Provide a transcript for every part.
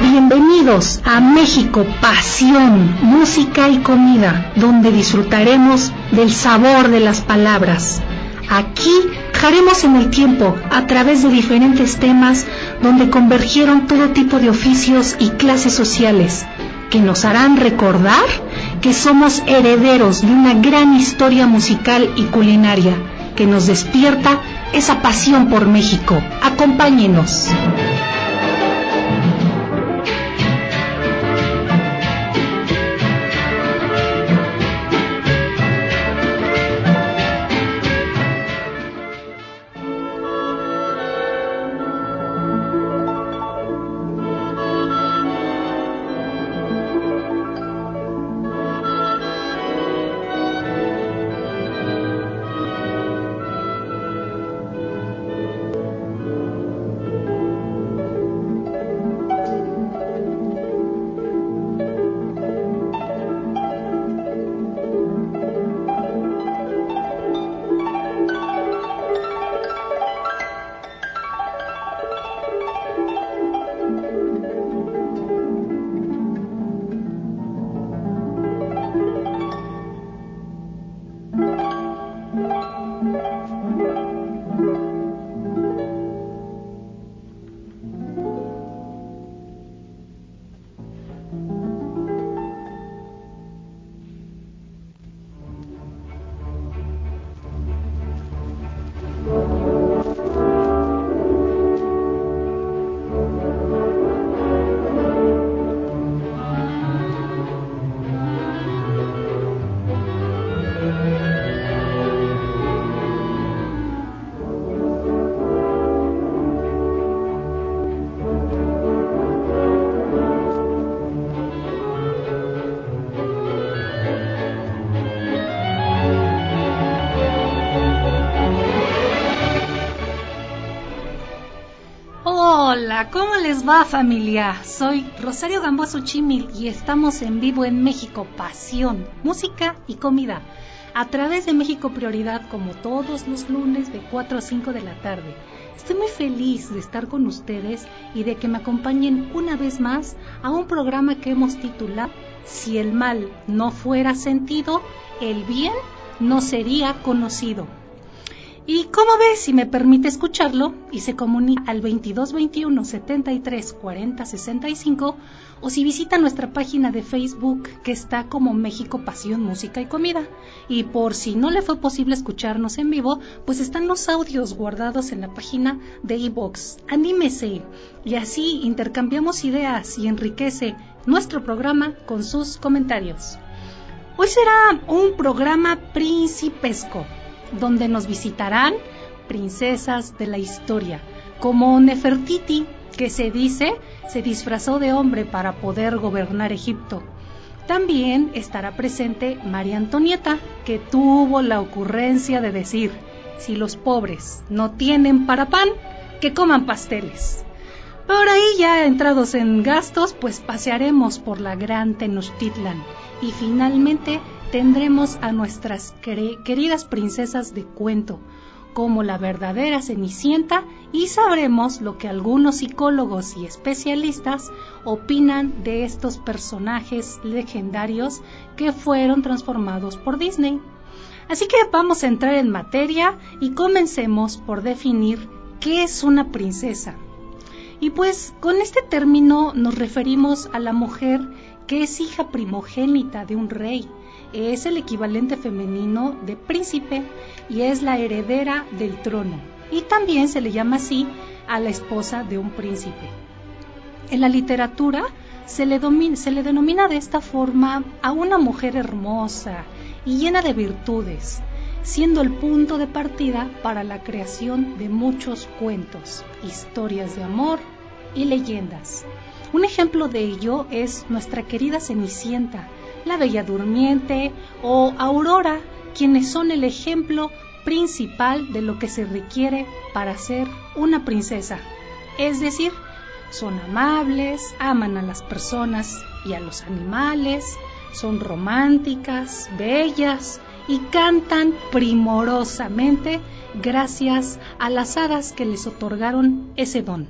Bienvenidos a México, pasión, música y comida, donde disfrutaremos del sabor de las palabras. Aquí viajaremos en el tiempo a través de diferentes temas donde convergieron todo tipo de oficios y clases sociales que nos harán recordar que somos herederos de una gran historia musical y culinaria que nos despierta esa pasión por México. Acompáñenos. ¿Cómo les va familia? Soy Rosario Gamboa Chimil y estamos en vivo en México, pasión, música y comida, a través de México Prioridad como todos los lunes de 4 a 5 de la tarde. Estoy muy feliz de estar con ustedes y de que me acompañen una vez más a un programa que hemos titulado Si el mal no fuera sentido, el bien no sería conocido. Y como ves, si me permite escucharlo y se comunica al 2221 73 40 65 o si visita nuestra página de Facebook que está como México Pasión Música y Comida. Y por si no le fue posible escucharnos en vivo, pues están los audios guardados en la página de iBox. Anímese y así intercambiamos ideas y enriquece nuestro programa con sus comentarios. Hoy será un programa principesco donde nos visitarán princesas de la historia, como Nefertiti, que se dice se disfrazó de hombre para poder gobernar Egipto. También estará presente María Antonieta, que tuvo la ocurrencia de decir, si los pobres no tienen para pan, que coman pasteles. Por ahí ya entrados en gastos, pues pasearemos por la gran Tenochtitlan y finalmente tendremos a nuestras queridas princesas de cuento, como la verdadera Cenicienta, y sabremos lo que algunos psicólogos y especialistas opinan de estos personajes legendarios que fueron transformados por Disney. Así que vamos a entrar en materia y comencemos por definir qué es una princesa. Y pues con este término nos referimos a la mujer que es hija primogénita de un rey, es el equivalente femenino de príncipe y es la heredera del trono. Y también se le llama así a la esposa de un príncipe. En la literatura se le, se le denomina de esta forma a una mujer hermosa y llena de virtudes. siendo el punto de partida para la creación de muchos cuentos, historias de amor y leyendas. Un ejemplo de ello es nuestra querida Cenicienta, la Bella Durmiente o Aurora, quienes son el ejemplo principal de lo que se requiere para ser una princesa. Es decir, son amables, aman a las personas y a los animales, son románticas, bellas y cantan primorosamente gracias a las hadas que les otorgaron ese don.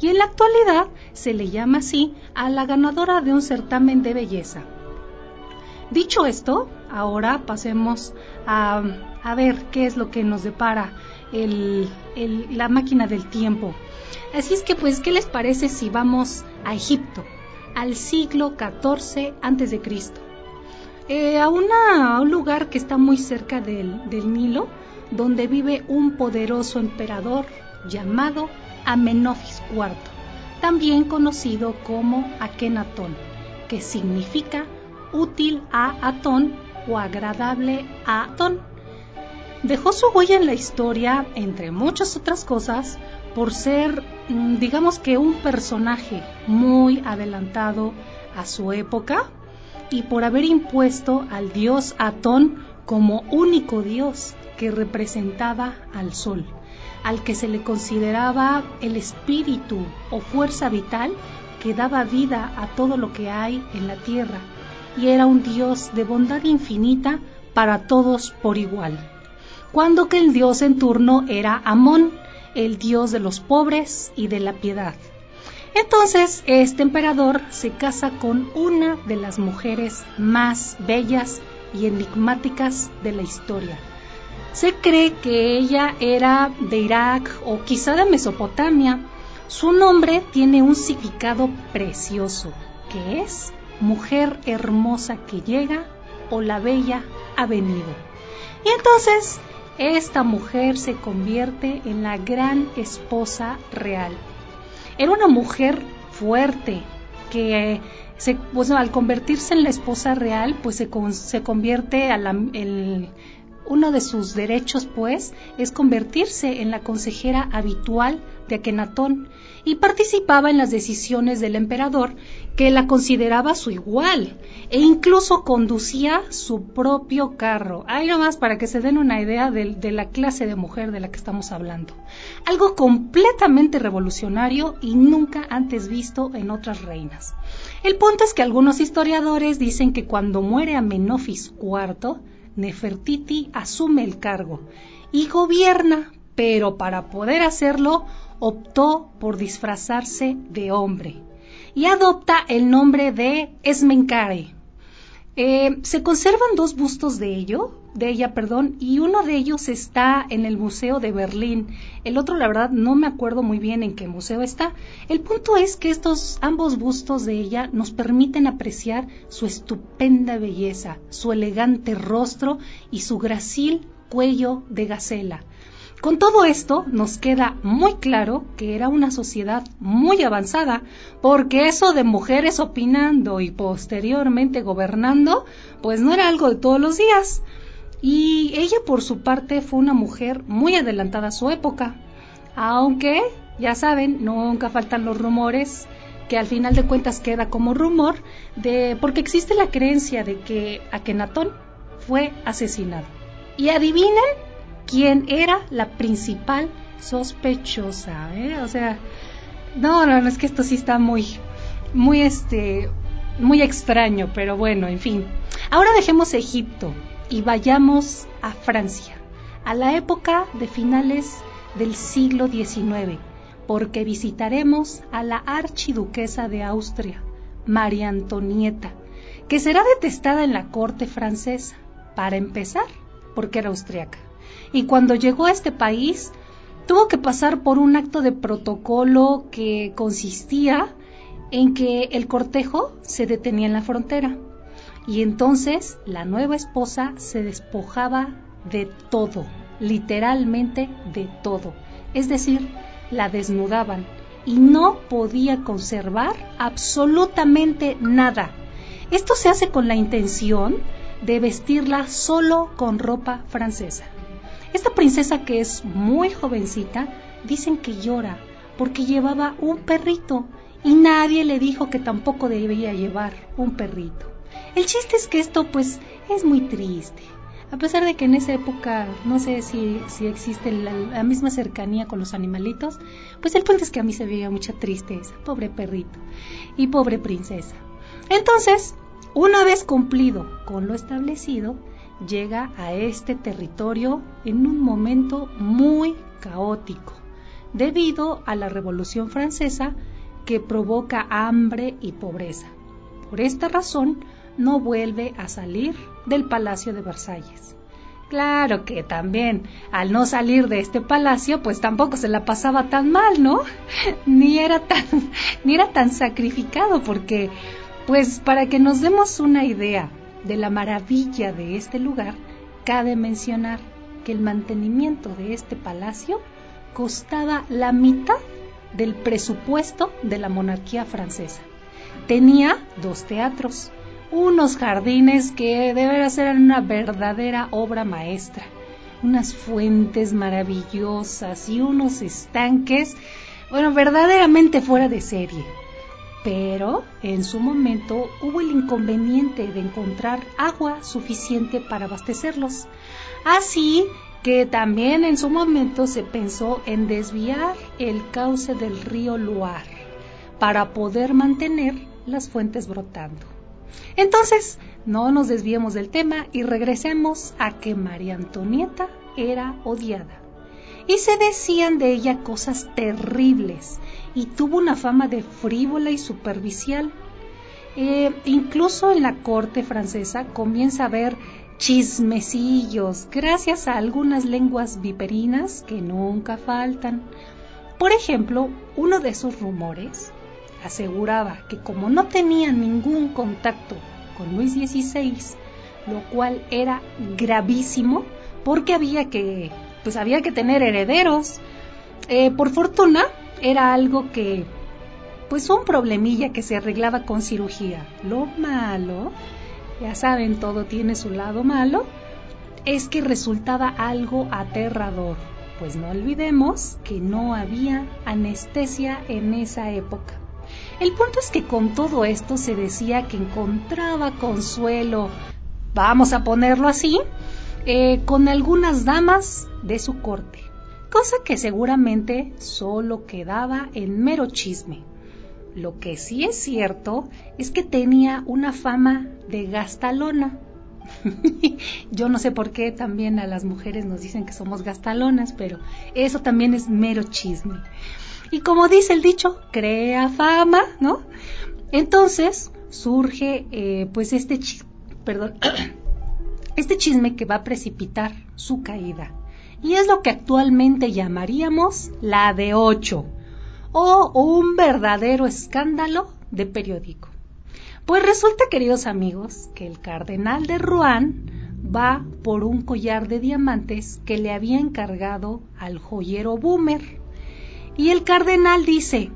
Y en la actualidad se le llama así a la ganadora de un certamen de belleza. Dicho esto, ahora pasemos a, ver qué es lo que nos depara la máquina del tiempo. Así es que, pues, ¿qué les parece si vamos a Egipto, al siglo XIV antes de Cristo? Eh, a, un lugar que está muy cerca del, del Nilo, donde vive un poderoso emperador llamado Amenofis IV, también conocido como Akenatón, que significa útil a Atón o agradable a Atón. Dejó su huella en la historia, entre muchas otras cosas, por ser, mm, digamos que un personaje muy adelantado a su época y por haber impuesto al dios Atón como único dios que representaba al sol, al que se le consideraba el espíritu o fuerza vital que daba vida a todo lo que hay en la tierra, y era un dios de bondad infinita para todos por igual. Cuando que el dios en turno era Amón, el dios de los pobres y de la piedad. Entonces, este emperador se casa con una de las mujeres más bellas y enigmáticas de la historia. Se cree que ella era de Irak o quizá de Mesopotamia. Su nombre tiene un significado precioso, que es mujer hermosa que llega o la bella ha venido. Y entonces esta mujer se convierte en la gran esposa real. Era una mujer fuerte que se, pues, al convertirse en la esposa real, pues se, se convierte a la, uno de sus derechos, pues, es convertirse en la consejera habitual de Akenatón y participaba en las decisiones del emperador, que la consideraba su igual, e incluso conducía su propio carro. Ahí nomás para que se den una idea de, de la clase de mujer de la que estamos hablando. Algo completamente revolucionario y nunca antes visto en otras reinas. El punto es que algunos historiadores dicen que cuando muere Amenofis IV, Nefertiti asume el cargo y gobierna, pero para poder hacerlo optó por disfrazarse de hombre y adopta el nombre de Esmenkare. Eh, se conservan dos bustos de ello, de ella, perdón, y uno de ellos está en el Museo de Berlín. El otro, la verdad, no me acuerdo muy bien en qué museo está. El punto es que estos ambos bustos de ella nos permiten apreciar su estupenda belleza, su elegante rostro y su gracil cuello de gacela. Con todo esto nos queda muy claro que era una sociedad muy avanzada, porque eso de mujeres opinando y posteriormente gobernando, pues no era algo de todos los días. Y ella por su parte fue una mujer muy adelantada a su época, aunque, ya saben, nunca faltan los rumores que al final de cuentas queda como rumor de porque existe la creencia de que Akenatón fue asesinado. Y adivinen quién era la principal sospechosa, ¿eh? O sea, no, no, no, es que esto sí está muy, muy, este, muy extraño, pero bueno, en fin. Ahora dejemos Egipto y vayamos a Francia, a la época de finales del siglo XIX, porque visitaremos a la archiduquesa de Austria, María Antonieta, que será detestada en la corte francesa, para empezar, porque era austriaca. Y cuando llegó a este país tuvo que pasar por un acto de protocolo que consistía en que el cortejo se detenía en la frontera y entonces la nueva esposa se despojaba de todo, literalmente de todo, es decir, la desnudaban y no podía conservar absolutamente nada. Esto se hace con la intención de vestirla solo con ropa francesa. Esta princesa que es muy jovencita, dicen que llora porque llevaba un perrito y nadie le dijo que tampoco debía llevar un perrito. El chiste es que esto pues es muy triste. A pesar de que en esa época no sé si, existe la, la, misma cercanía con los animalitos, pues el punto es que a mí se veía mucha tristeza, pobre perrito y pobre princesa. Entonces, una vez cumplido con lo establecido, llega a este territorio en un momento muy caótico, debido a la Revolución Francesa que provoca hambre y pobreza. Por esta razón, no vuelve a salir del Palacio de Versalles. Claro que también, al no salir de este palacio, pues tampoco se la pasaba tan mal, ¿no? ni era tan, ni era tan sacrificado, porque, pues, para que nos demos una idea de la maravilla de este lugar, cabe mencionar que el mantenimiento de este palacio costaba la mitad del presupuesto de la monarquía francesa. Tenía dos teatros, unos jardines que deben ser una verdadera obra maestra, unas fuentes maravillosas y unos estanques, bueno, verdaderamente fuera de serie. Pero en su momento hubo el inconveniente de encontrar agua suficiente para abastecerlos. Así que también en su momento se pensó en desviar el cauce del río Loire para poder mantener las fuentes brotando. Entonces, no nos desviemos del tema y regresemos a que María Antonieta era odiada. Y se decían de ella cosas terribles y tuvo una fama de frívola y superficial. Eh, incluso en la corte francesa comienza a haber chismecillos gracias a algunas lenguas viperinas que nunca faltan. Por ejemplo, uno de esos rumores aseguraba que como no tenía ningún contacto con Luis XVI, lo cual era gravísimo porque había que, pues había que tener herederos. Eh, por fortuna era algo que, pues un problemilla que se arreglaba con cirugía. Lo malo, ya saben, todo tiene su lado malo, es que resultaba algo aterrador. Pues no olvidemos que no había anestesia en esa época. El punto es que con todo esto se decía que encontraba consuelo, vamos a ponerlo así, eh, con algunas damas de su corte, cosa que seguramente solo quedaba en mero chisme. Lo que sí es cierto es que tenía una fama de gastalona. Yo no sé por qué también a las mujeres nos dicen que somos gastalonas, pero eso también es mero chisme. Y como dice el dicho, crea fama, ¿no? Entonces surge eh, pues este, perdón, este chisme que va a precipitar su caída. Y es lo que actualmente llamaríamos la de ocho o un verdadero escándalo de periódico. Pues resulta, queridos amigos, que el cardenal de Rouen va por un collar de diamantes que le había encargado al joyero Boomer. Y el cardenal dice,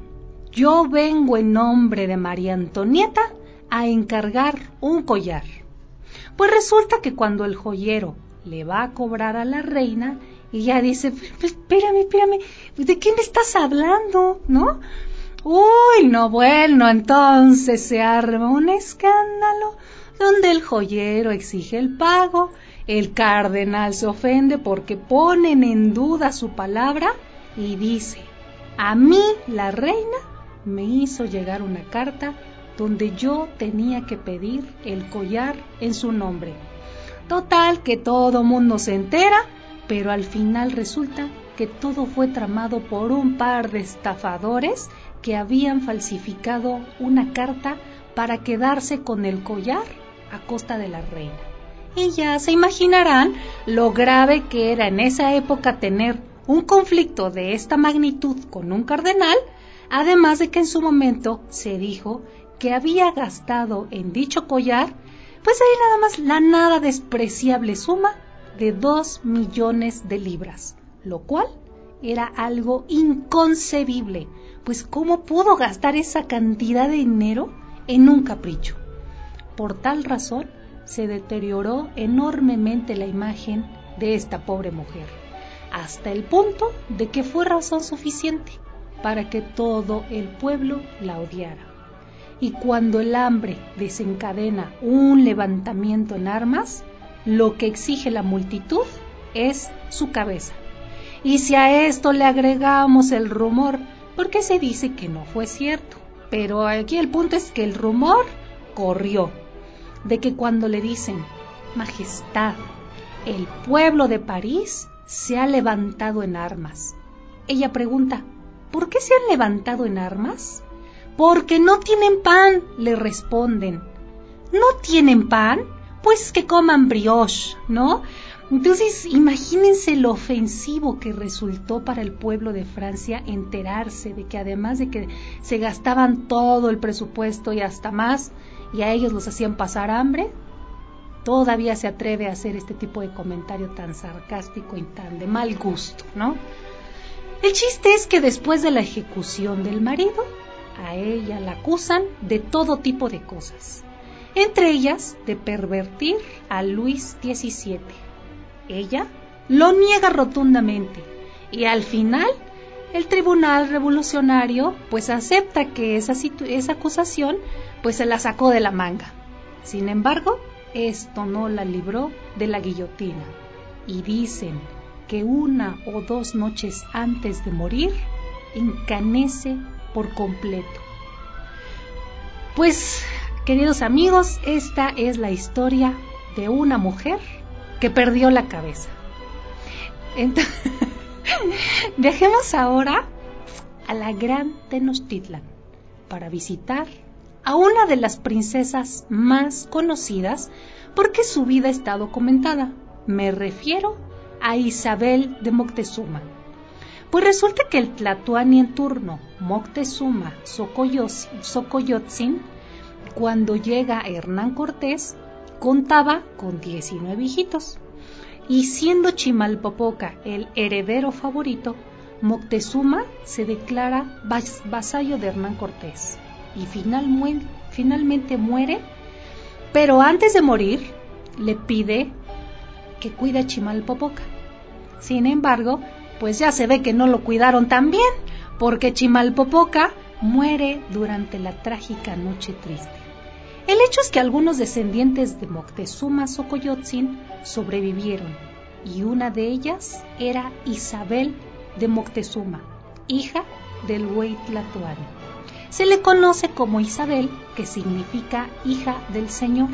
yo vengo en nombre de María Antonieta a encargar un collar. Pues resulta que cuando el joyero le va a cobrar a la reina, ella dice, espérame, espérame, ¿de me estás hablando? ¿No? Uy, no, bueno, entonces se arma un escándalo donde el joyero exige el pago, el cardenal se ofende porque ponen en duda su palabra y dice, a mí, la reina, me hizo llegar una carta donde yo tenía que pedir el collar en su nombre. Total que todo mundo se entera, pero al final resulta que todo fue tramado por un par de estafadores que habían falsificado una carta para quedarse con el collar a costa de la reina. Y ya se imaginarán lo grave que era en esa época tener un conflicto de esta magnitud con un cardenal, además de que en su momento se dijo que había gastado en dicho collar, pues ahí nada más la nada despreciable suma de dos millones de libras, lo cual era algo inconcebible, pues ¿cómo pudo gastar esa cantidad de dinero en un capricho? Por tal razón, se deterioró enormemente la imagen de esta pobre mujer, hasta el punto de que fue razón suficiente para que todo el pueblo la odiara. Y cuando el hambre desencadena un levantamiento en armas, lo que exige la multitud es su cabeza. Y si a esto le agregamos el rumor, porque se dice que no fue cierto, pero aquí el punto es que el rumor corrió de que cuando le dicen, Majestad, el pueblo de París se ha levantado en armas. Ella pregunta, ¿por qué se han levantado en armas? Porque no tienen pan, le responden. ¿No tienen pan? Pues que coman brioche, ¿no? Entonces, imagínense lo ofensivo que resultó para el pueblo de Francia enterarse de que además de que se gastaban todo el presupuesto y hasta más, y a ellos los hacían pasar hambre, todavía se atreve a hacer este tipo de comentario tan sarcástico y tan de mal gusto, ¿no? El chiste es que después de la ejecución del marido, a ella la acusan de todo tipo de cosas, entre ellas de pervertir a Luis XVII. Ella lo niega rotundamente y al final el tribunal revolucionario pues acepta que esa, esa acusación pues se la sacó de la manga. Sin embargo, esto no la libró de la guillotina y dicen que una o dos noches antes de morir encanece por completo. Pues, queridos amigos, esta es la historia de una mujer que perdió la cabeza. Entonces, Dejemos ahora a la gran Tenochtitlan para visitar a una de las princesas más conocidas porque su vida está documentada. Me refiero a Isabel de Moctezuma. Pues resulta que el Tlatoani en turno, Moctezuma Xocoyotzin, cuando llega Hernán Cortés, contaba con 19 hijitos y siendo Chimalpopoca el heredero favorito, Moctezuma se declara vasallo de Hernán Cortés y finalmente muere, pero antes de morir le pide que cuide a Chimalpopoca. Sin embargo, pues ya se ve que no lo cuidaron tan bien, porque Chimalpopoca muere durante la trágica noche triste. El hecho es que algunos descendientes de Moctezuma Xocoyotzin sobrevivieron y una de ellas era Isabel de Moctezuma, hija del Huaytlatoani. Se le conoce como Isabel, que significa hija del Señor,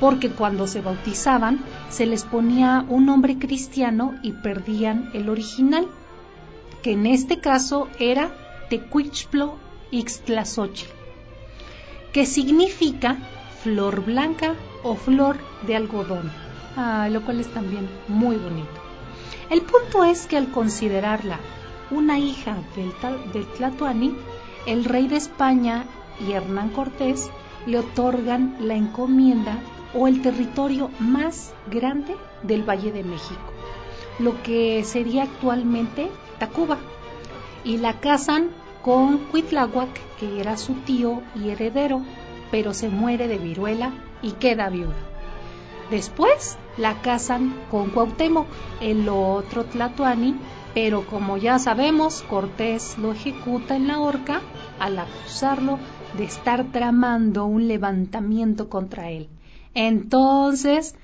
porque cuando se bautizaban se les ponía un nombre cristiano y perdían el original, que en este caso era Tecuichplo Ixtlazochitl que significa flor blanca o flor de algodón, ah, lo cual es también muy bonito. El punto es que al considerarla una hija del, del Tlatoani, el rey de España y Hernán Cortés le otorgan la encomienda o el territorio más grande del Valle de México, lo que sería actualmente Tacuba, y la casan con Cuitláhuac, que era su tío y heredero, pero se muere de viruela y queda viuda. Después la casan con Cuauhtémoc, el otro Tlatoani, pero como ya sabemos, Cortés lo ejecuta en la horca al acusarlo de estar tramando un levantamiento contra él. Entonces,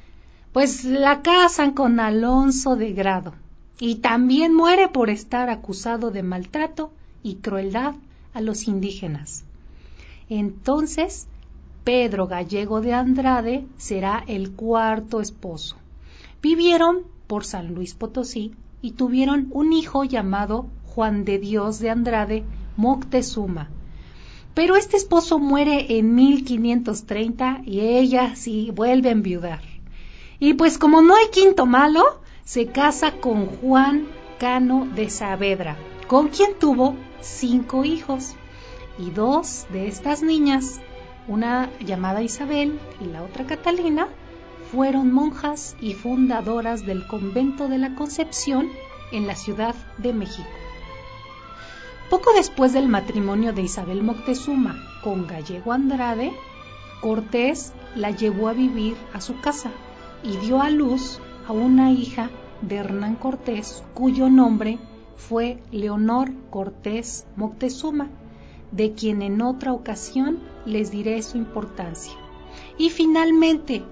pues la casan con Alonso de Grado y también muere por estar acusado de maltrato y crueldad a los indígenas. Entonces, Pedro Gallego de Andrade será el cuarto esposo. Vivieron por San Luis Potosí y tuvieron un hijo llamado Juan de Dios de Andrade Moctezuma. Pero este esposo muere en 1530 y ella sí vuelve a enviudar. Y pues como no hay quinto malo, se casa con Juan Cano de Saavedra, con quien tuvo cinco hijos. Y dos de estas niñas, una llamada Isabel y la otra Catalina, fueron monjas y fundadoras del convento de la Concepción en la Ciudad de México. Poco después del matrimonio de Isabel Moctezuma con Gallego Andrade, Cortés la llevó a vivir a su casa y dio a luz a una hija de Hernán Cortés, cuyo nombre fue Leonor Cortés Moctezuma, de quien en otra ocasión les diré su importancia. Y finalmente,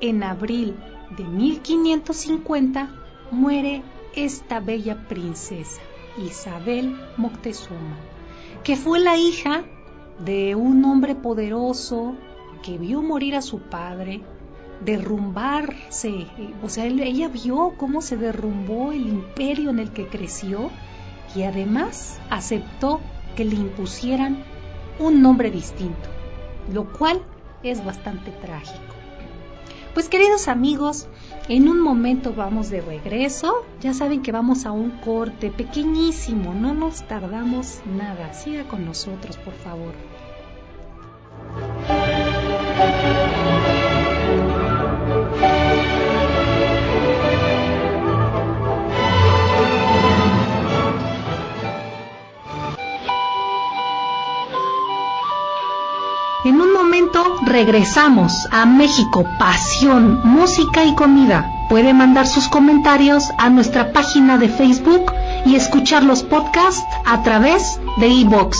en abril de 1550, muere esta bella princesa, Isabel Moctezuma, que fue la hija de un hombre poderoso que vio morir a su padre, derrumbarse, o sea, ella vio cómo se derrumbó el imperio en el que creció y además aceptó que le impusieran un nombre distinto, lo cual es bastante trágico. Pues queridos amigos, en un momento vamos de regreso. Ya saben que vamos a un corte pequeñísimo, no nos tardamos nada. Siga con nosotros, por favor. Regresamos a México, pasión, música y comida. Puede mandar sus comentarios a nuestra página de Facebook y escuchar los podcasts a través de iBox.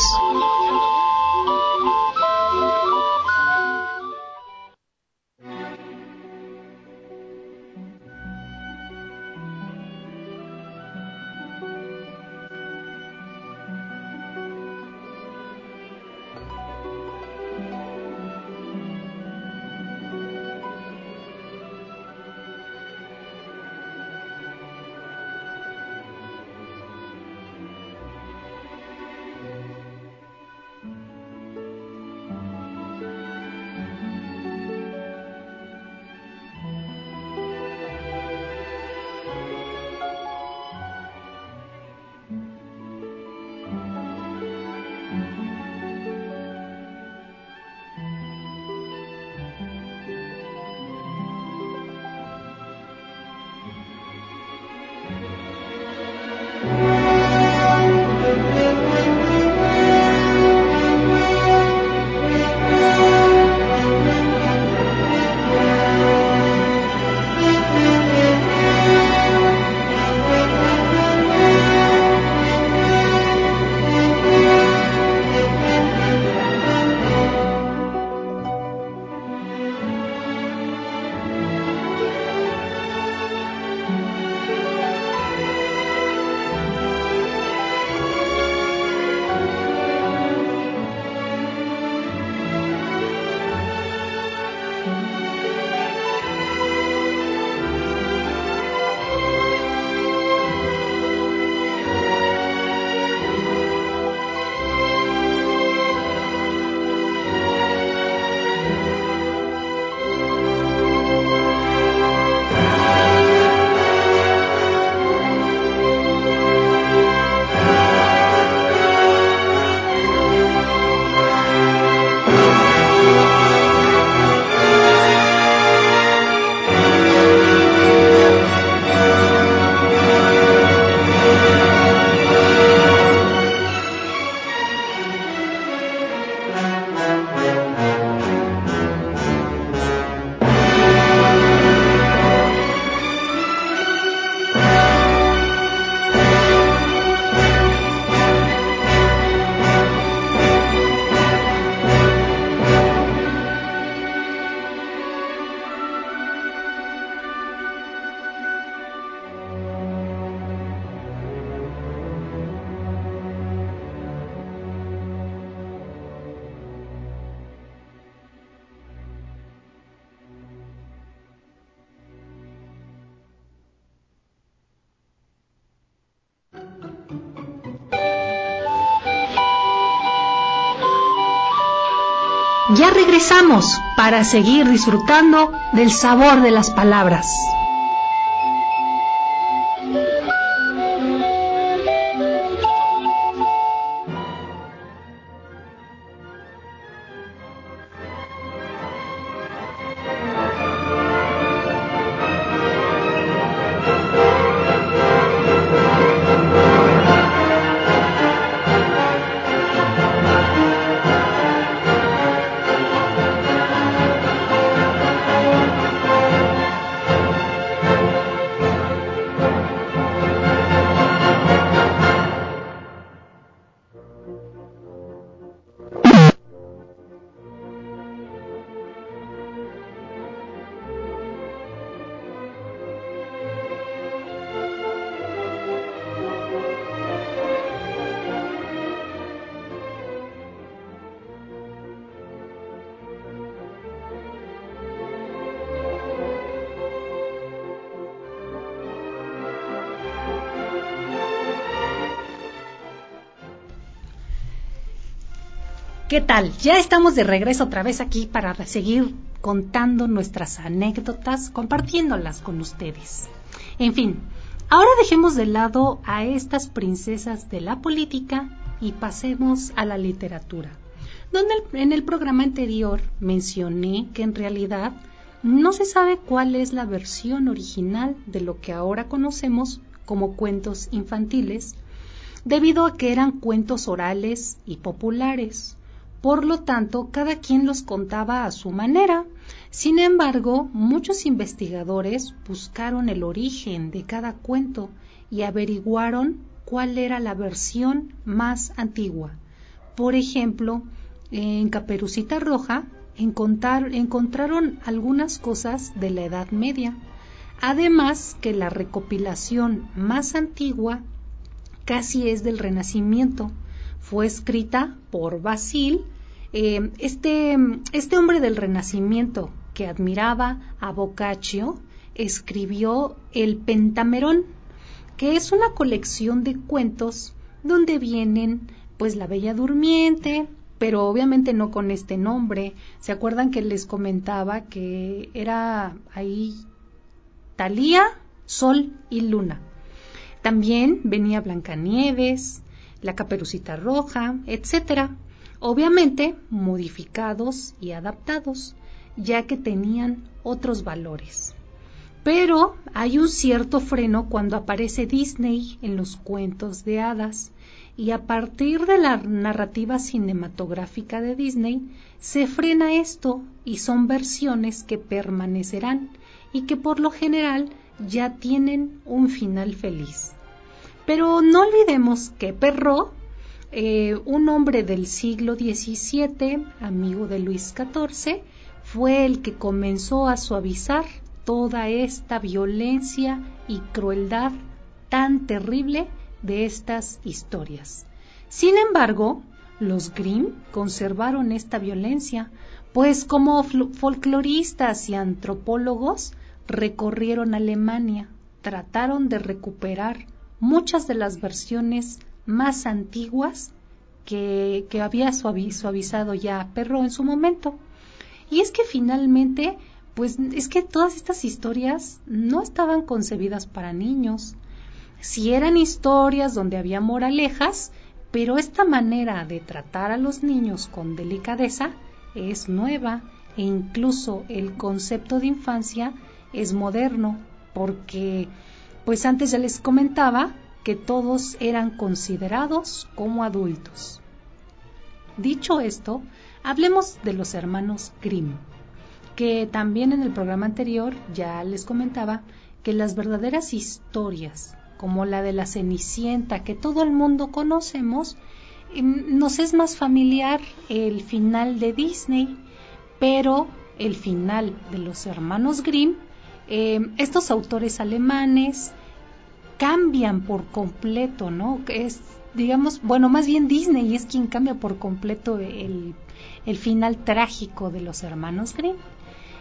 Ya regresamos para seguir disfrutando del sabor de las palabras. ¿Qué tal? Ya estamos de regreso otra vez aquí para seguir contando nuestras anécdotas, compartiéndolas con ustedes. En fin, ahora dejemos de lado a estas princesas de la política y pasemos a la literatura, donde en el programa anterior mencioné que en realidad no se sabe cuál es la versión original de lo que ahora conocemos como cuentos infantiles, debido a que eran cuentos orales y populares. Por lo tanto, cada quien los contaba a su manera. Sin embargo, muchos investigadores buscaron el origen de cada cuento y averiguaron cuál era la versión más antigua. Por ejemplo, en Caperucita Roja encontraron algunas cosas de la Edad Media. Además que la recopilación más antigua casi es del Renacimiento, fue escrita por Basil, eh, este, este hombre del Renacimiento que admiraba a Boccaccio, escribió el Pentamerón, que es una colección de cuentos donde vienen pues la Bella Durmiente, pero obviamente no con este nombre. ¿Se acuerdan que les comentaba que era ahí Talía, Sol y Luna? También venía Blancanieves, la caperucita roja, etcétera, obviamente modificados y adaptados, ya que tenían otros valores. Pero hay un cierto freno cuando aparece Disney en los cuentos de hadas, y a partir de la narrativa cinematográfica de Disney se frena esto y son versiones que permanecerán y que por lo general ya tienen un final feliz. Pero no olvidemos que Perrault, eh, un hombre del siglo XVII, amigo de Luis XIV, fue el que comenzó a suavizar toda esta violencia y crueldad tan terrible de estas historias. Sin embargo, los Grimm conservaron esta violencia, pues como folcloristas y antropólogos recorrieron Alemania, trataron de recuperar muchas de las versiones más antiguas que, había suavizado ya Perro en su momento. Y es que finalmente, pues es que todas estas historias no estaban concebidas para niños. Si eran historias donde había moralejas, pero esta manera de tratar a los niños con delicadeza es nueva e incluso el concepto de infancia es moderno porque pues antes ya les comentaba que todos eran considerados como adultos. Dicho esto, hablemos de los hermanos Grimm, que también en el programa anterior ya les comentaba que las verdaderas historias, como la de la Cenicienta que todo el mundo conocemos, em, nos es más familiar el final de Disney, pero el final de los hermanos Grimm eh, estos autores alemanes cambian por completo, ¿no? Es, digamos, bueno, más bien Disney es quien cambia por completo el, el final trágico de los hermanos Grimm.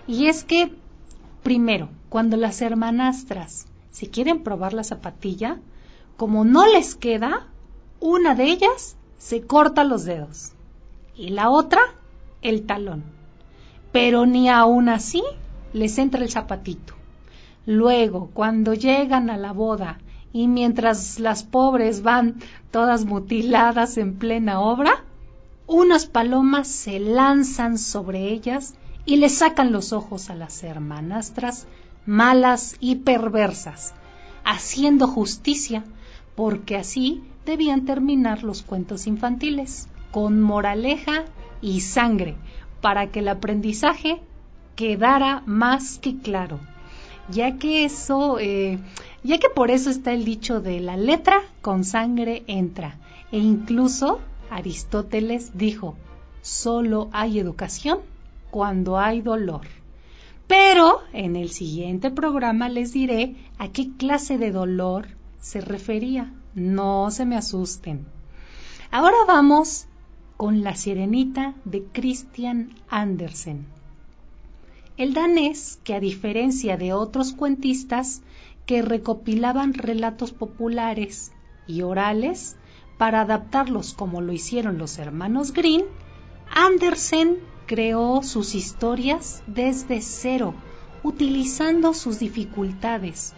Y es que, primero, cuando las hermanastras si quieren probar la zapatilla, como no les queda, una de ellas se corta los dedos y la otra el talón. Pero ni aún así les entra el zapatito. Luego, cuando llegan a la boda y mientras las pobres van todas mutiladas en plena obra, unas palomas se lanzan sobre ellas y le sacan los ojos a las hermanastras malas y perversas, haciendo justicia, porque así debían terminar los cuentos infantiles, con moraleja y sangre, para que el aprendizaje quedara más que claro ya que eso, eh, ya que por eso está el dicho de la letra con sangre entra. E incluso Aristóteles dijo, solo hay educación cuando hay dolor. Pero en el siguiente programa les diré a qué clase de dolor se refería. No se me asusten. Ahora vamos con La Sirenita de Christian Andersen. El danés, que a diferencia de otros cuentistas que recopilaban relatos populares y orales para adaptarlos como lo hicieron los hermanos Green, Andersen creó sus historias desde cero, utilizando sus dificultades.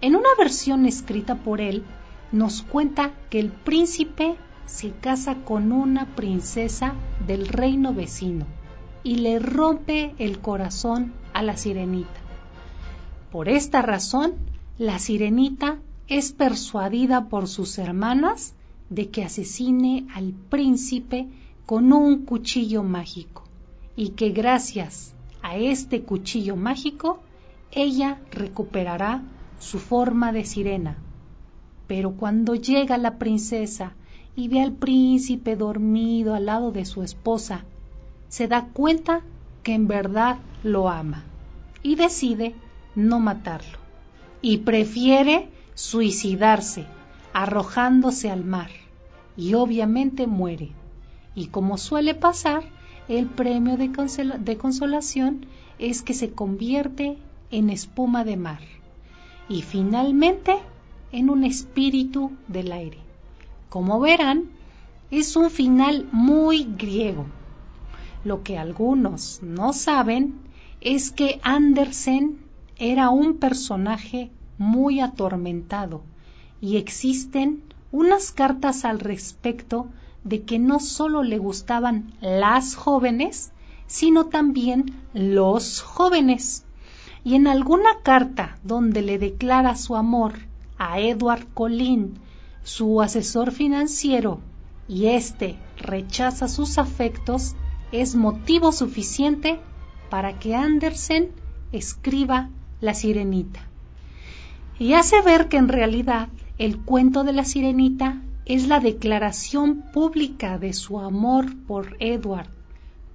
En una versión escrita por él, nos cuenta que el príncipe se casa con una princesa del reino vecino y le rompe el corazón a la sirenita. Por esta razón, la sirenita es persuadida por sus hermanas de que asesine al príncipe con un cuchillo mágico y que gracias a este cuchillo mágico ella recuperará su forma de sirena. Pero cuando llega la princesa y ve al príncipe dormido al lado de su esposa, se da cuenta que en verdad lo ama y decide no matarlo y prefiere suicidarse arrojándose al mar y obviamente muere. Y como suele pasar, el premio de, de, consolación es que se convierte en espuma de mar y finalmente en un espíritu del aire. Como verán, es un final muy griego. Lo que algunos no saben es que Andersen era un personaje muy atormentado y existen unas cartas al respecto de que no solo le gustaban las jóvenes, sino también los jóvenes. Y en alguna carta donde le declara su amor a Edward Collin, su asesor financiero, y éste rechaza sus afectos, es motivo suficiente para que Andersen escriba La Sirenita. Y hace ver que en realidad el cuento de la sirenita es la declaración pública de su amor por Edward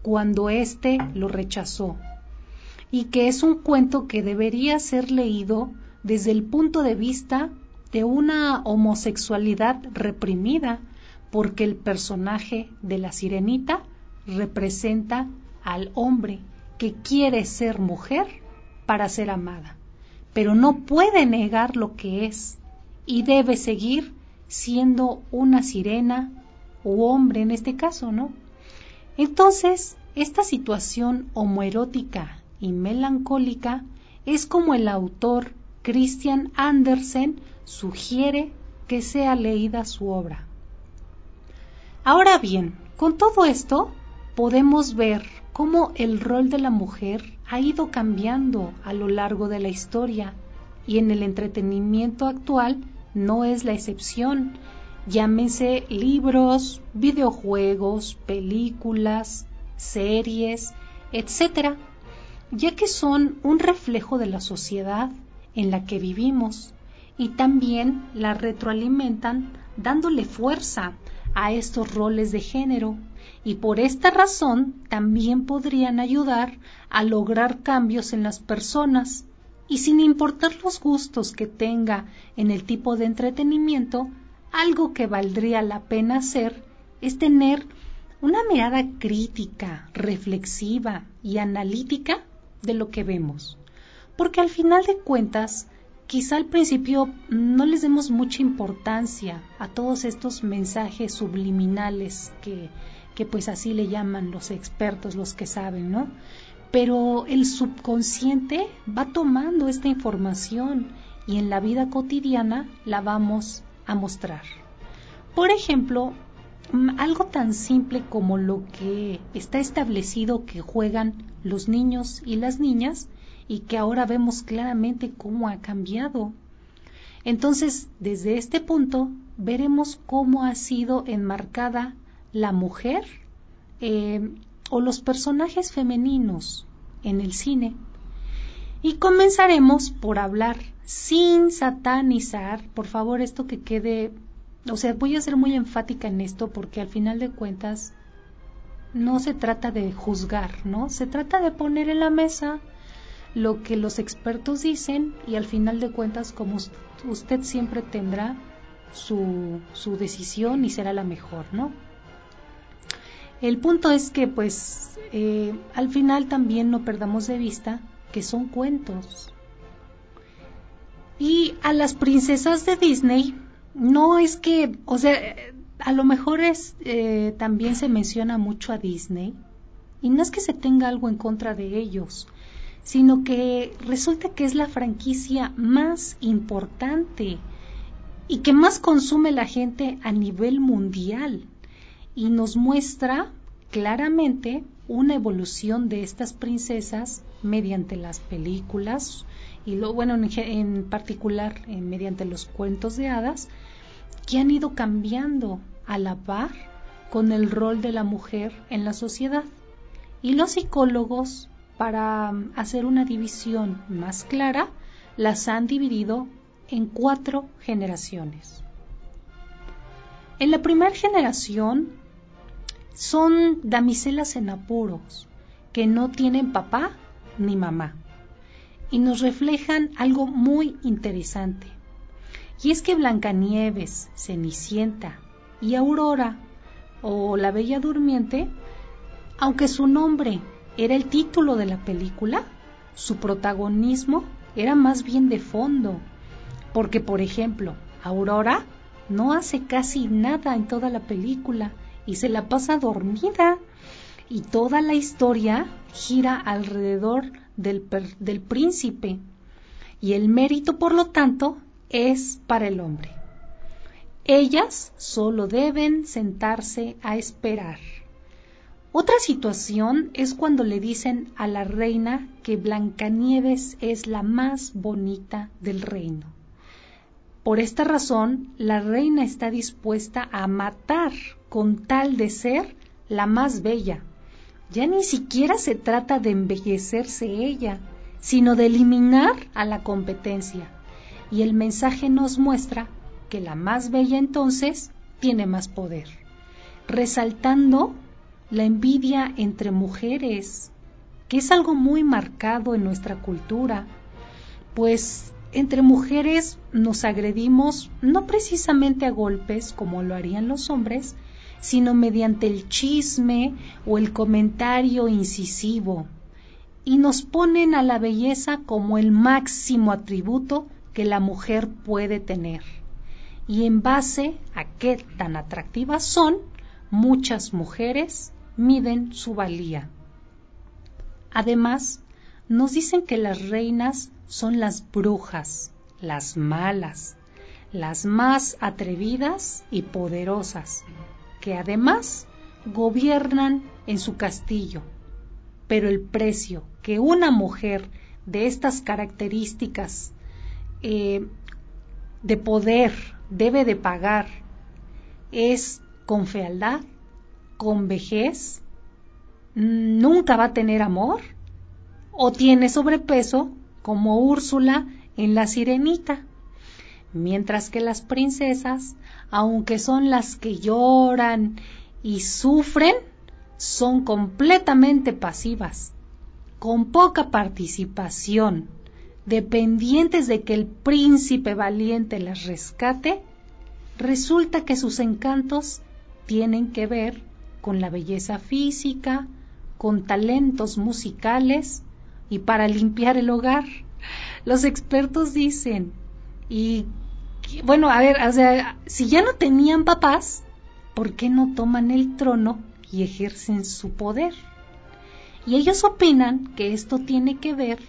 cuando éste lo rechazó, y que es un cuento que debería ser leído desde el punto de vista de una homosexualidad reprimida, porque el personaje de la sirenita representa al hombre que quiere ser mujer para ser amada, pero no puede negar lo que es y debe seguir siendo una sirena o hombre en este caso, ¿no? Entonces, esta situación homoerótica y melancólica es como el autor Christian Andersen sugiere que sea leída su obra. Ahora bien, con todo esto podemos ver cómo el rol de la mujer ha ido cambiando a lo largo de la historia y en el entretenimiento actual no es la excepción. Llámense libros, videojuegos, películas, series, etcétera, ya que son un reflejo de la sociedad en la que vivimos y también la retroalimentan dándole fuerza a estos roles de género y por esta razón también podrían ayudar a lograr cambios en las personas y sin importar los gustos que tenga en el tipo de entretenimiento, algo que valdría la pena hacer es tener una mirada crítica, reflexiva y analítica de lo que vemos. Porque al final de cuentas, quizá al principio no les demos mucha importancia a todos estos mensajes subliminales que, que pues así le llaman los expertos, los que saben, ¿no? pero el subconsciente va tomando esta información y en la vida cotidiana la vamos a mostrar. Por ejemplo, mm, algo tan simple como lo que está establecido que juegan los niños y las niñas y que ahora vemos claramente cómo ha cambiado. Entonces, desde este punto, veremos cómo ha sido enmarcada la mujer eh, o los personajes femeninos en el cine. Y comenzaremos por hablar sin satanizar, por favor, esto que quede, o sea, voy a ser muy enfática en esto porque al final de cuentas no se trata de juzgar, ¿no? Se trata de poner en la mesa lo que los expertos dicen y al final de cuentas como usted siempre tendrá su, su decisión y será la mejor, ¿no? El punto es que pues eh, al final también no perdamos de vista que son cuentos. Y a las princesas de Disney no es que, o sea, a lo mejor es, eh, también se menciona mucho a Disney, y no es que se tenga algo en contra de ellos, sino que resulta que es la franquicia más importante y que más consume la gente a nivel mundial y nos muestra claramente una evolución de estas princesas mediante las películas y lo bueno en, particular eh, mediante los cuentos de hadas que han ido cambiando a la par con el rol de la mujer en la sociedad. Y los psicólogos, para um, hacer una división más clara, las han dividido en cuatro generaciones. En la primera generación son damiselas en apuros, que no tienen papá ni mamá, y nos reflejan algo muy interesante. Y es que Blancanieves, Cenicienta y Aurora, o la Bella Durmiente, aunque su nombre era el título de la película, su protagonismo era más bien de fondo, porque por ejemplo, Aurora no hace casi nada en toda la película y se la pasa dormida y toda la historia gira alrededor del, del príncipe y el mérito por lo tanto es para el hombre. Ellas solo deben sentarse a esperar. Otra situación es cuando le dicen a la reina que Blancanieves es la más bonita del reino. Por esta razón, la reina está dispuesta a matar con tal de ser la más bella. Ya ni siquiera se trata de embellecerse ella, sino de eliminar a la competencia. Y el mensaje nos muestra que la más bella entonces tiene más poder, resaltando la envidia entre mujeres, que es algo muy marcado en nuestra cultura, pues entre mujeres nos agredimos no precisamente a golpes como lo harían los hombres, sino mediante el chisme o el comentario incisivo, y nos ponen a la belleza como el máximo atributo que la mujer puede tener. Y en base a qué tan atractivas son, muchas mujeres miden su valía. Además, nos dicen que las reinas son las brujas, las malas, las más atrevidas y poderosas, que además gobiernan en su castillo. Pero el precio que una mujer de estas características eh, de poder debe de pagar es con fealdad con vejez, nunca va a tener amor o tiene sobrepeso como Úrsula en la sirenita. Mientras que las princesas, aunque son las que lloran y sufren, son completamente pasivas, con poca participación, dependientes de que el príncipe valiente las rescate, resulta que sus encantos tienen que ver con la belleza física, con talentos musicales y para limpiar el hogar. Los expertos dicen, y bueno, a ver, o sea, si ya no tenían papás, ¿por qué no toman el trono y ejercen su poder? Y ellos opinan que esto tiene que ver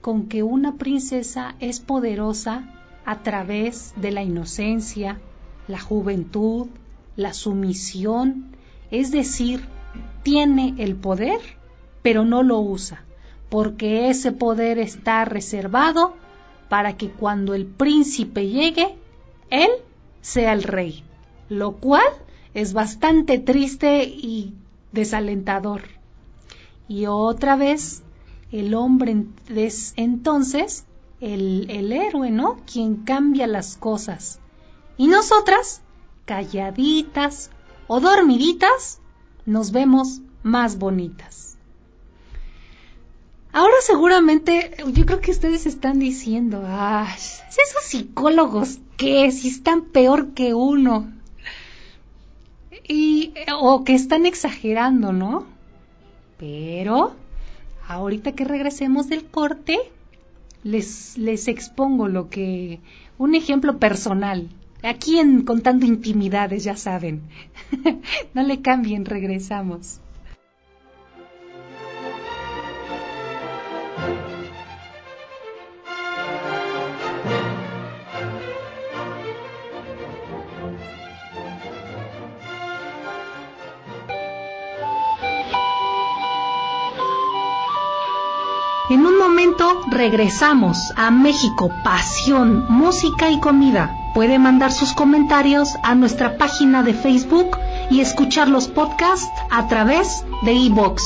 con que una princesa es poderosa a través de la inocencia, la juventud, la sumisión es decir, tiene el poder, pero no lo usa, porque ese poder está reservado para que cuando el príncipe llegue, él sea el rey, lo cual es bastante triste y desalentador. Y otra vez, el hombre es entonces el, el héroe, ¿no? Quien cambia las cosas. Y nosotras, calladitas, o dormiditas, nos vemos más bonitas. Ahora seguramente yo creo que ustedes están diciendo, ah, esos psicólogos que si están peor que uno. Y, o que están exagerando, ¿no? Pero, ahorita que regresemos del corte, les, les expongo lo que, un ejemplo personal Aquí en Contando Intimidades, ya saben. no le cambien, regresamos. En un momento regresamos a México, pasión, música y comida. Puede mandar sus comentarios a nuestra página de Facebook y escuchar los podcasts a través de iBox.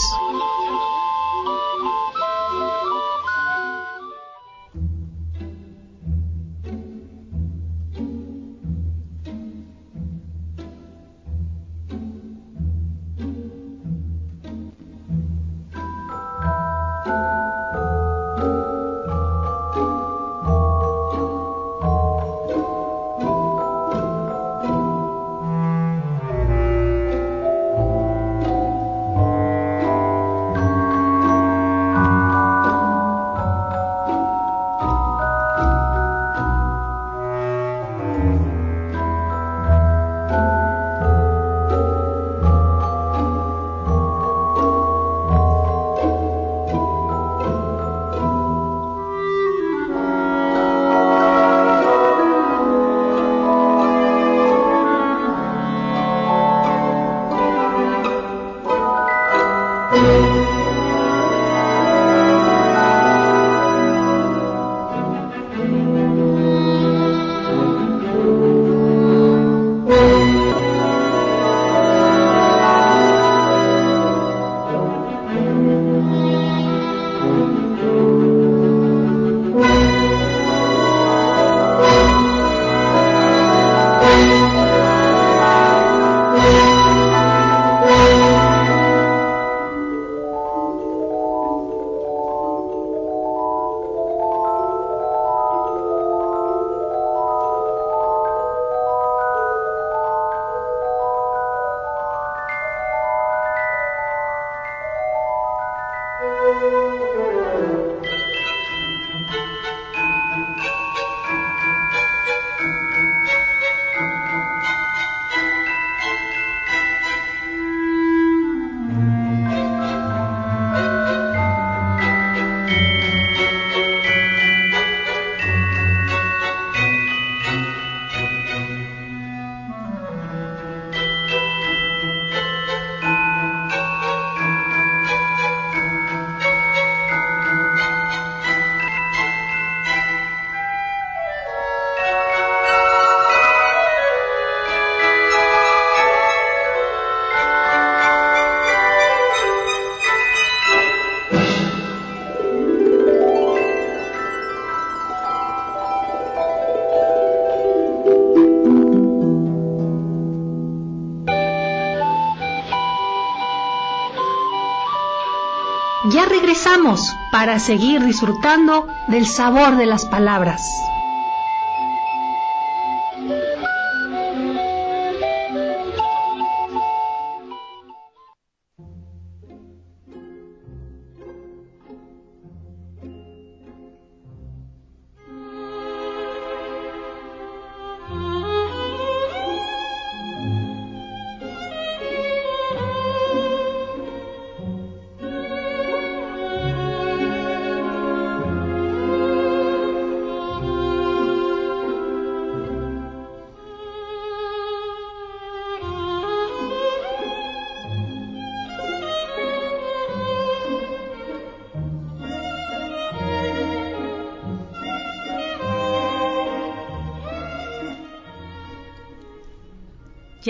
Para seguir disfrutando del sabor de las palabras.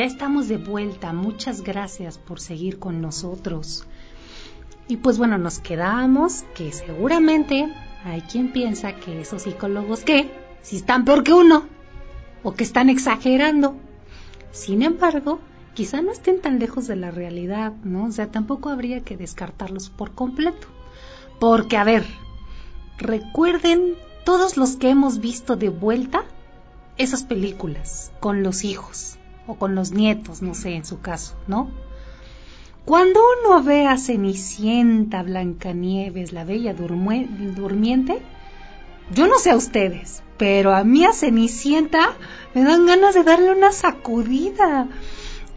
Ya estamos de vuelta. Muchas gracias por seguir con nosotros. Y pues bueno, nos quedamos que seguramente hay quien piensa que esos psicólogos que si están peor que uno o que están exagerando. Sin embargo, quizá no estén tan lejos de la realidad, ¿no? O sea, tampoco habría que descartarlos por completo. Porque, a ver, recuerden todos los que hemos visto de vuelta esas películas con los hijos o con los nietos, no sé, en su caso, ¿no? Cuando uno ve a Cenicienta, Blancanieves, la Bella Durmiente, Yo no sé a ustedes, pero a mí a Cenicienta me dan ganas de darle una sacudida.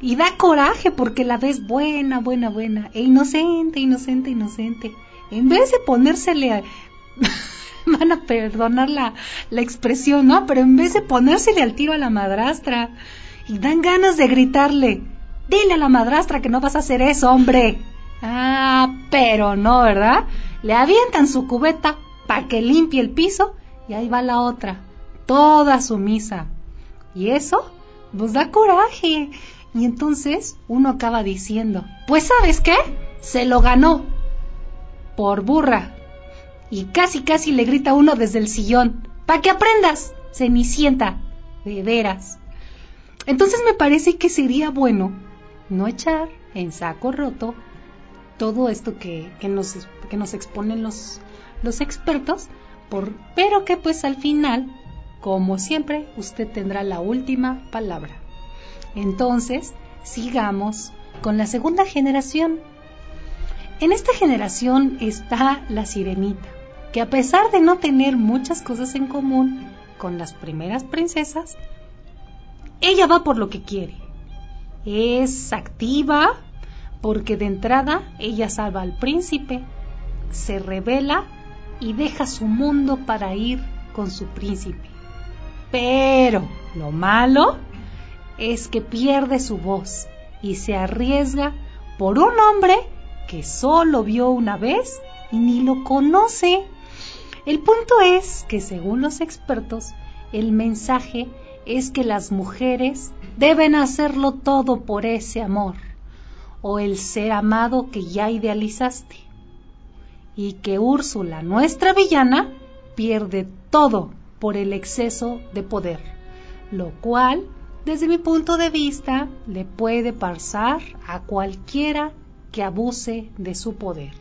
Y da coraje porque la ves buena, buena, buena, e inocente, inocente, inocente. En vez de ponérsele a... van a perdonar la, la expresión, ¿no? Pero en vez de ponérsele al tiro a la madrastra, y dan ganas de gritarle, dile a la madrastra que no vas a hacer eso, hombre. Ah, pero no, ¿verdad? Le avientan su cubeta para que limpie el piso y ahí va la otra, toda sumisa. Y eso nos da coraje. Y entonces uno acaba diciendo, pues sabes qué, se lo ganó por burra. Y casi casi le grita uno desde el sillón, para que aprendas, cenicienta, de veras. Entonces me parece que sería bueno no echar en saco roto todo esto que, nos, que nos exponen los, los expertos, por, pero que pues al final, como siempre, usted tendrá la última palabra. Entonces, sigamos con la segunda generación. En esta generación está la sirenita, que a pesar de no tener muchas cosas en común con las primeras princesas, ella va por lo que quiere. Es activa porque de entrada ella salva al príncipe, se revela y deja su mundo para ir con su príncipe. Pero lo malo es que pierde su voz y se arriesga por un hombre que solo vio una vez y ni lo conoce. El punto es que según los expertos, el mensaje es que las mujeres deben hacerlo todo por ese amor o el ser amado que ya idealizaste y que Úrsula, nuestra villana, pierde todo por el exceso de poder, lo cual, desde mi punto de vista, le puede pasar a cualquiera que abuse de su poder.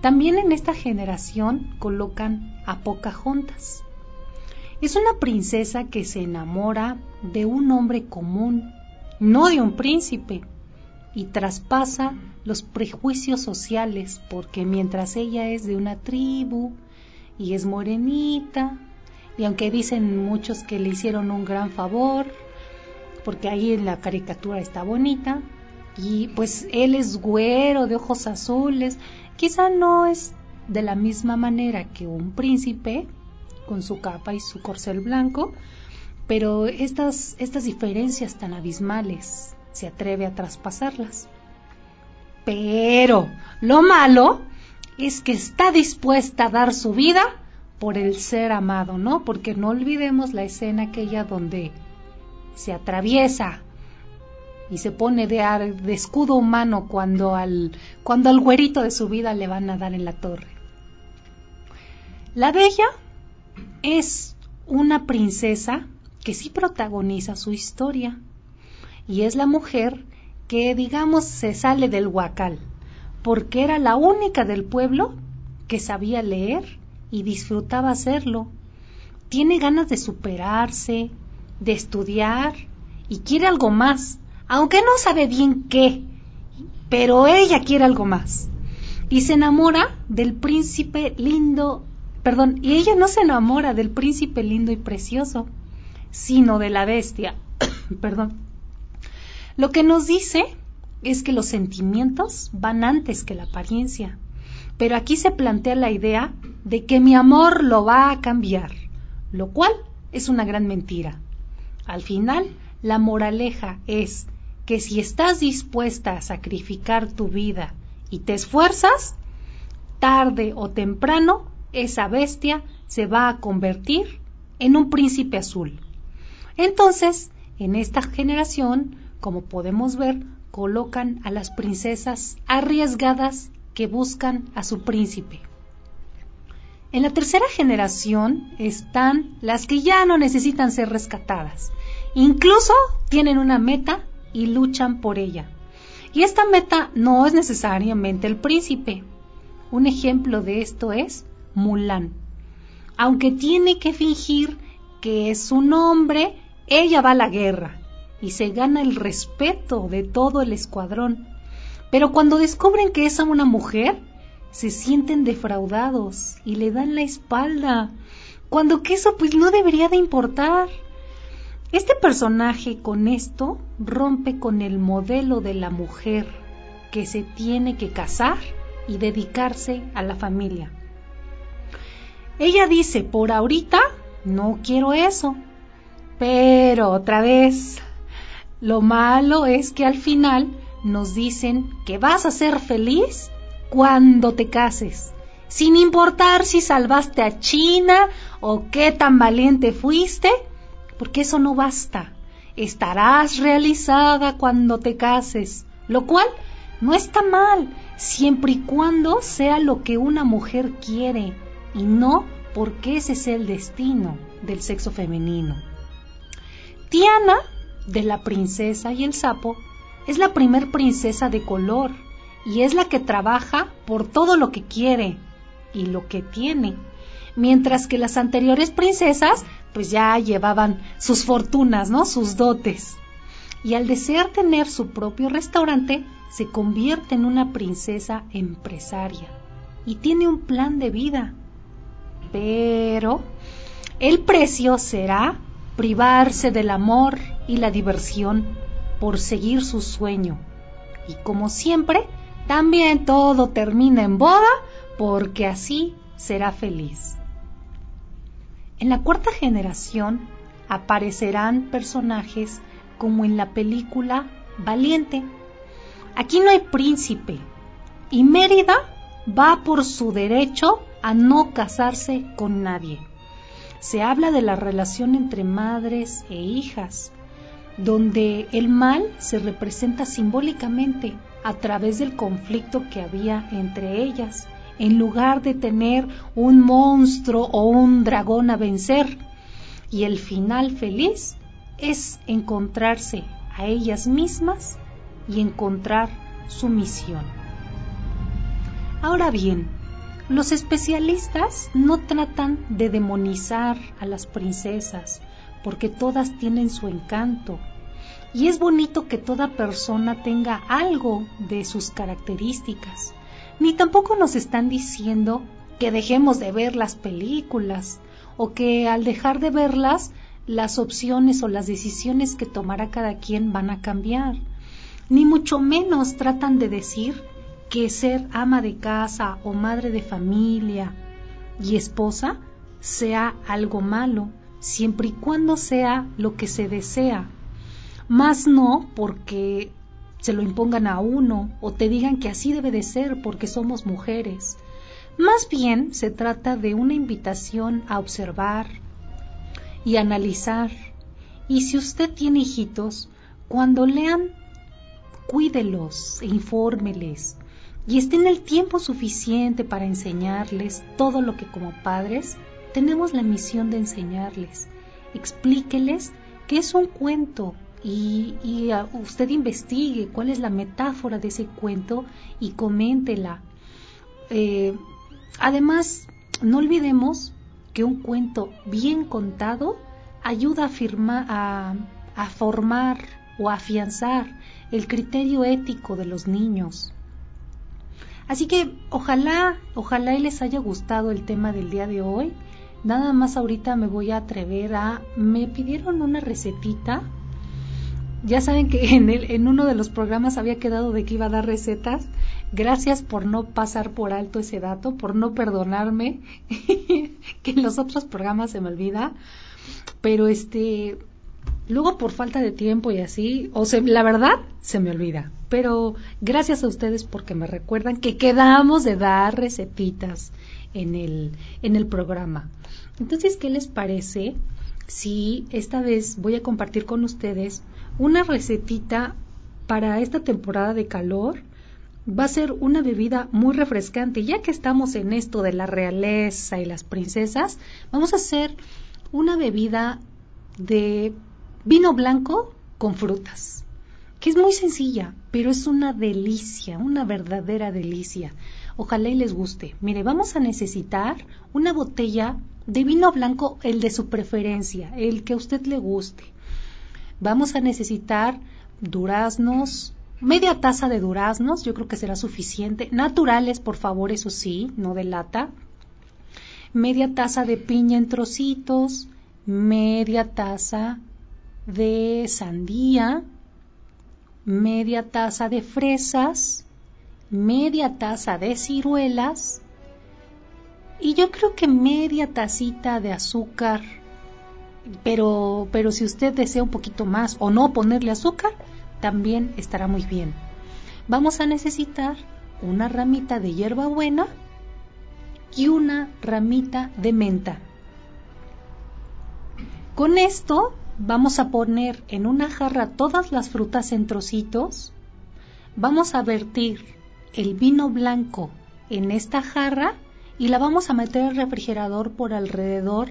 También en esta generación colocan a Pocahontas. Es una princesa que se enamora de un hombre común, no de un príncipe, y traspasa los prejuicios sociales, porque mientras ella es de una tribu y es morenita, y aunque dicen muchos que le hicieron un gran favor, porque ahí en la caricatura está bonita, y pues él es güero de ojos azules, quizá no es de la misma manera que un príncipe con su capa y su corcel blanco, pero estas, estas diferencias tan abismales se atreve a traspasarlas. Pero lo malo es que está dispuesta a dar su vida por el ser amado, ¿no? Porque no olvidemos la escena aquella donde se atraviesa y se pone de, de escudo humano cuando al, cuando al güerito de su vida le van a dar en la torre. La bella es una princesa que sí protagoniza su historia y es la mujer que, digamos, se sale del huacal, porque era la única del pueblo que sabía leer y disfrutaba hacerlo. Tiene ganas de superarse, de estudiar y quiere algo más, aunque no sabe bien qué, pero ella quiere algo más. Y se enamora del príncipe lindo, perdón, y ella no se enamora del príncipe lindo y precioso, sino de la bestia, perdón, lo que nos dice es que los sentimientos van antes que la apariencia. Pero aquí se plantea la idea de que mi amor lo va a cambiar, lo cual es una gran mentira. Al final, la moraleja es que si estás dispuesta a sacrificar tu vida y te esfuerzas, tarde o temprano esa bestia se va a convertir en un príncipe azul. Entonces, en esta generación, como podemos ver, colocan a las princesas arriesgadas que buscan a su príncipe. En la tercera generación están las que ya no necesitan ser rescatadas. Incluso tienen una meta y luchan por ella. Y esta meta no es necesariamente el príncipe. Un ejemplo de esto es Mulan. Aunque tiene que fingir que es un hombre, ella va a la guerra y se gana el respeto de todo el escuadrón. Pero cuando descubren que es una mujer, se sienten defraudados y le dan la espalda, cuando que eso pues no debería de importar. Este personaje con esto rompe con el modelo de la mujer que se tiene que casar y dedicarse a la familia. Ella dice, por ahorita no quiero eso, pero otra vez, lo malo es que al final nos dicen que vas a ser feliz cuando te cases, sin importar si salvaste a China o qué tan valiente fuiste, porque eso no basta. Estarás realizada cuando te cases, lo cual no está mal, siempre y cuando sea lo que una mujer quiere y no porque ese es el destino del sexo femenino. Tiana, de la princesa y el sapo, es la primer princesa de color y es la que trabaja por todo lo que quiere y lo que tiene, mientras que las anteriores princesas pues ya llevaban sus fortunas, ¿no? Sus dotes. Y al desear tener su propio restaurante, se convierte en una princesa empresaria y tiene un plan de vida. Pero el precio será privarse del amor y la diversión por seguir su sueño. Y como siempre, también todo termina en boda porque así será feliz. En la cuarta generación aparecerán personajes como en la película Valiente. Aquí no hay príncipe y Mérida va por su derecho a no casarse con nadie. Se habla de la relación entre madres e hijas, donde el mal se representa simbólicamente a través del conflicto que había entre ellas, en lugar de tener un monstruo o un dragón a vencer. Y el final feliz es encontrarse a ellas mismas y encontrar su misión. Ahora bien, los especialistas no tratan de demonizar a las princesas, porque todas tienen su encanto. Y es bonito que toda persona tenga algo de sus características. Ni tampoco nos están diciendo que dejemos de ver las películas o que al dejar de verlas las opciones o las decisiones que tomará cada quien van a cambiar. Ni mucho menos tratan de decir que ser ama de casa o madre de familia y esposa sea algo malo siempre y cuando sea lo que se desea, más no porque se lo impongan a uno o te digan que así debe de ser porque somos mujeres. Más bien se trata de una invitación a observar y analizar. Y si usted tiene hijitos, cuando lean, cuídelos e infórmeles y estén el tiempo suficiente para enseñarles todo lo que como padres tenemos la misión de enseñarles. Explíqueles que es un cuento y, usted investigue cuál es la metáfora de ese cuento y coméntela. Eh, además, no olvidemos que un cuento bien contado ayuda a, a formar o afianzar el criterio ético de los niños. Así que ojalá, ojalá y les haya gustado el tema del día de hoy. Nada más ahorita me voy a atrever a... Me pidieron una recetita. Ya saben que en, el, en uno de los programas había quedado de que iba a dar recetas. Gracias por no pasar por alto ese dato, por no perdonarme, que en los otros programas se me olvida. Pero este, luego por falta de tiempo y así, o sea, la verdad, se me olvida. Pero gracias a ustedes porque me recuerdan que quedamos de dar recetitas en el, en el programa. Entonces, ¿qué les parece si esta vez voy a compartir con ustedes una recetita para esta temporada de calor? Va a ser una bebida muy refrescante. Ya que estamos en esto de la realeza y las princesas, vamos a hacer una bebida de vino blanco con frutas, que es muy sencilla, pero es una delicia, una verdadera delicia. Ojalá y les guste. Mire, vamos a necesitar una botella de vino blanco, el de su preferencia, el que a usted le guste. Vamos a necesitar duraznos, media taza de duraznos, yo creo que será suficiente. Naturales, por favor, eso sí, no de lata. Media taza de piña en trocitos, media taza de sandía, media taza de fresas, media taza de ciruelas y yo creo que media tacita de azúcar. Pero, pero si usted desea un poquito más o no ponerle azúcar, también estará muy bien. Vamos a necesitar una ramita de hierbabuena y una ramita de menta. Con esto vamos a poner en una jarra todas las frutas en trocitos. Vamos a vertir el vino blanco en esta jarra y la vamos a meter al refrigerador por alrededor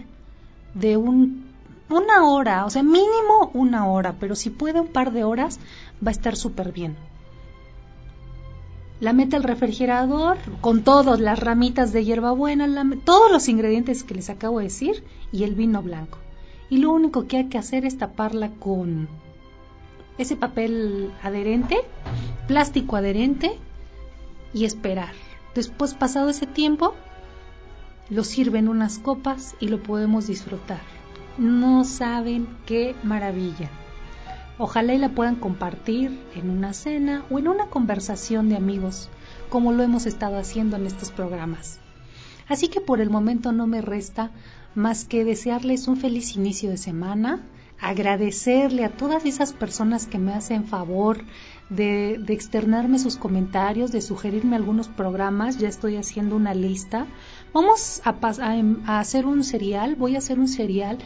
de un una hora, o sea, mínimo una hora, pero si puede un par de horas, va a estar súper bien. La mete al refrigerador con todas las ramitas de hierbabuena, todos los ingredientes que les acabo de decir y el vino blanco. Y lo único que hay que hacer es taparla con ese papel adherente, plástico adherente y esperar. Después, pasado ese tiempo, lo sirven unas copas y lo podemos disfrutar no saben qué maravilla. Ojalá y la puedan compartir en una cena o en una conversación de amigos, como lo hemos estado haciendo en estos programas. Así que por el momento no me resta más que desearles un feliz inicio de semana, agradecerle a todas esas personas que me hacen favor de, externarme sus comentarios, de sugerirme algunos programas, ya estoy haciendo una lista. Vamos a, a, hacer un serial, voy a hacer un serial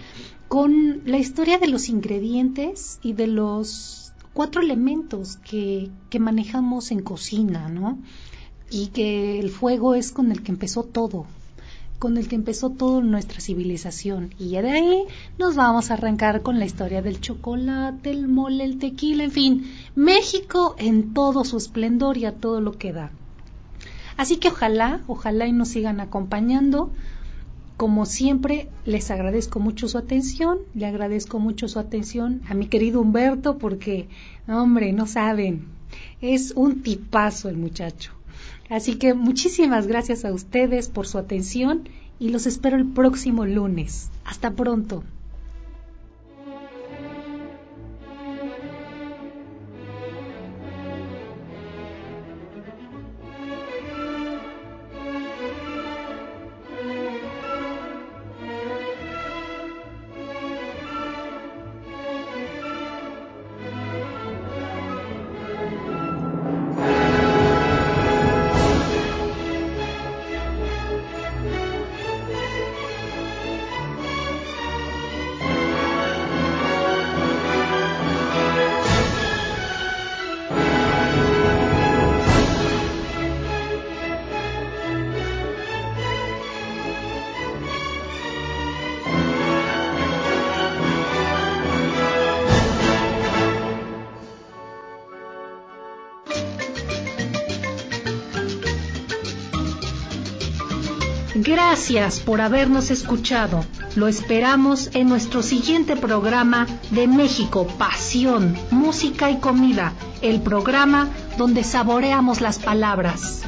con la historia de los ingredientes y de los cuatro elementos que, que manejamos en cocina, ¿no? Y que el fuego es con el que empezó todo, con el que empezó toda nuestra civilización. Y ya de ahí nos vamos a arrancar con la historia del chocolate, el mole, el tequila, en fin, México en todo su esplendor y a todo lo que da. Así que ojalá, ojalá y nos sigan acompañando. Como siempre, les agradezco mucho su atención, le agradezco mucho su atención a mi querido Humberto porque, hombre, no saben, es un tipazo el muchacho. Así que muchísimas gracias a ustedes por su atención y los espero el próximo lunes. Hasta pronto. Gracias por habernos escuchado. Lo esperamos en nuestro siguiente programa de México, Pasión, Música y Comida, el programa donde saboreamos las palabras.